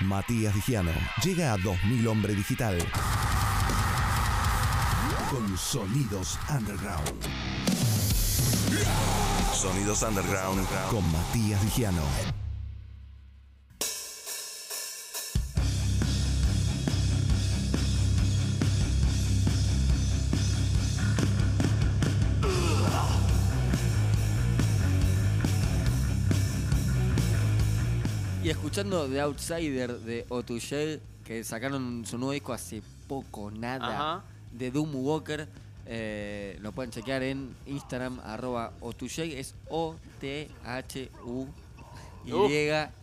Matías Digiano llega a 2000 Hombre Digital con Sonidos Underground. Sonidos Underground con Matías Digiano. Y escuchando The Outsider de Otugel, que sacaron su nuevo disco hace poco, nada, Ajá. de Doom Walker, eh, lo pueden chequear en Instagram, arroba Otugel, es O-T-H-U. Y Uf,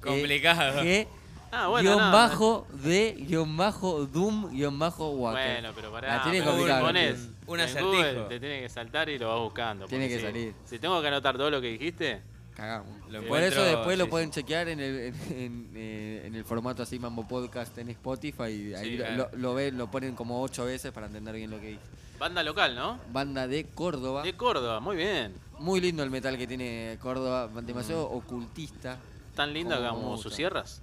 complicado. G Ah, bueno, guion no, bajo de guion bajo Doom guion bajo Walker. Bueno, pero pará. La tiene pones. Un acertijo. Google te tiene que saltar y lo vas buscando. Tiene que si- salir. Si tengo que anotar todo lo que dijiste, Cagamos. Por eso después lo sí, pueden chequear en el, en, en, eh, en el formato así Mambo Podcast en Spotify y ahí Sí, lo, claro. lo ven, lo ponen como ocho veces para entender bien lo que dije. banda local, ¿no? Banda de Córdoba. De Córdoba, muy bien. Muy lindo el metal que tiene Córdoba, demasiado ocultista. Tan linda Como sus sierras.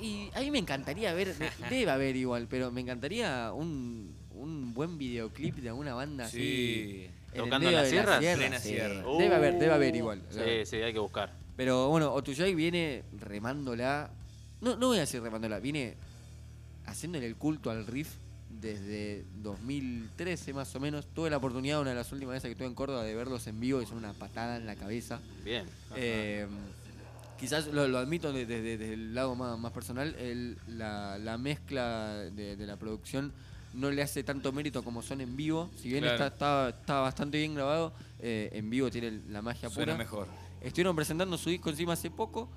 Y a mí me encantaría ver, de- debe haber igual, pero me encantaría un, un buen videoclip de alguna banda así. En ¿Tocando en la sierra, Plena sí. sierra. Debe haber, debe haber Uh, igual. Sí, sí, hay que buscar. Pero bueno, Otuyay viene remándola. No, no voy a decir remándola, viene haciéndole el culto al riff desde 2013 más o menos. Tuve la oportunidad una de las últimas veces que estuve en Córdoba de verlos en vivo y son una patada en la cabeza. Bien. Eh, quizás lo, lo admito de- de- de- desde el lado más, más personal, el- la, la mezcla de, de la producción no le hace tanto mérito como son en vivo. Si bien Claro. está, está, está bastante bien grabado, eh, en vivo tiene la magia Suena pura. mejor. Estuvieron presentando su disco encima hace poco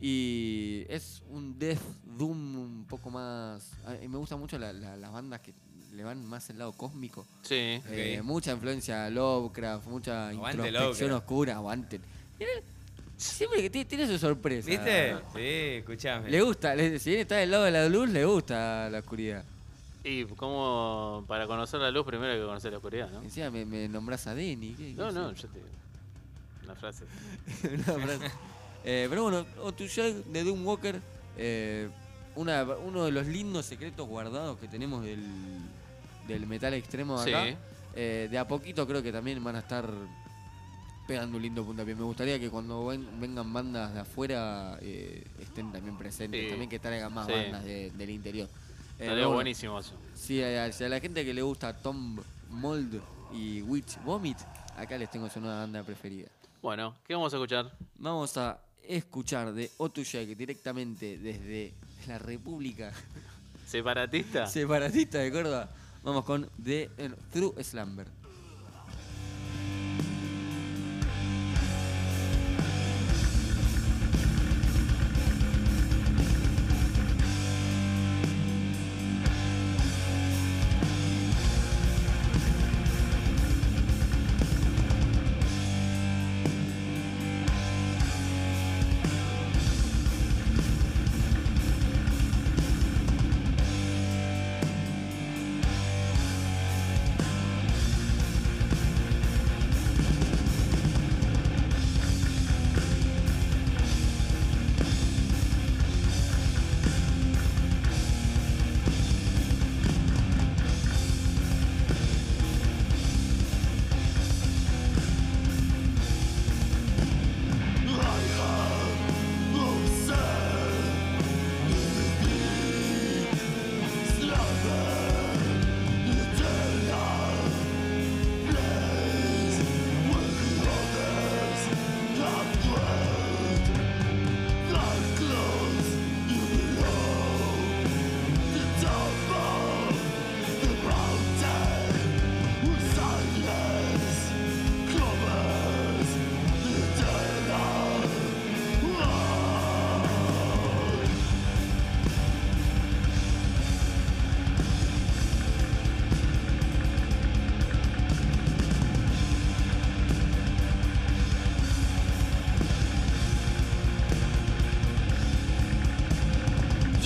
y es un death doom un poco más... mí me gustan mucho la- la- las bandas que le van más el lado cósmico. Sí. Eh, mucha influencia Lovecraft, mucha Aguante introspección Lovecraft. oscura, aguanten. Siempre que tiene, tiene su sorpresa. ¿Viste? Sí, escuchame. Le gusta, le- si bien está del lado de la luz, le gusta la oscuridad. Y como para conocer la luz primero hay que conocer la oscuridad, ¿no? Encima me, me nombras a Denny. ¿qué- No, qué no, yo te Una frase. Una frase. Eh, pero bueno, Otuyag de Doom Walker, eh, una, uno de los lindos secretos guardados que tenemos del, del metal extremo de acá. Sí. Eh, de a poquito creo que también van a estar pegando un lindo puntapié. Me gustaría que cuando ven- vengan bandas de afuera eh, estén también presentes, Sí. también que traigan más Sí. bandas de- del interior. Estaría buenísimo eso. Sí, a, la gente que le gusta Tom Mold y Witch Vomit, acá les tengo su nueva banda preferida. Bueno, ¿qué vamos a escuchar? Vamos a escuchar de Otuyag directamente desde la República ¿Separatista? Separatista de Córdoba. Vamos con The True Slumber.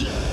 Yeah.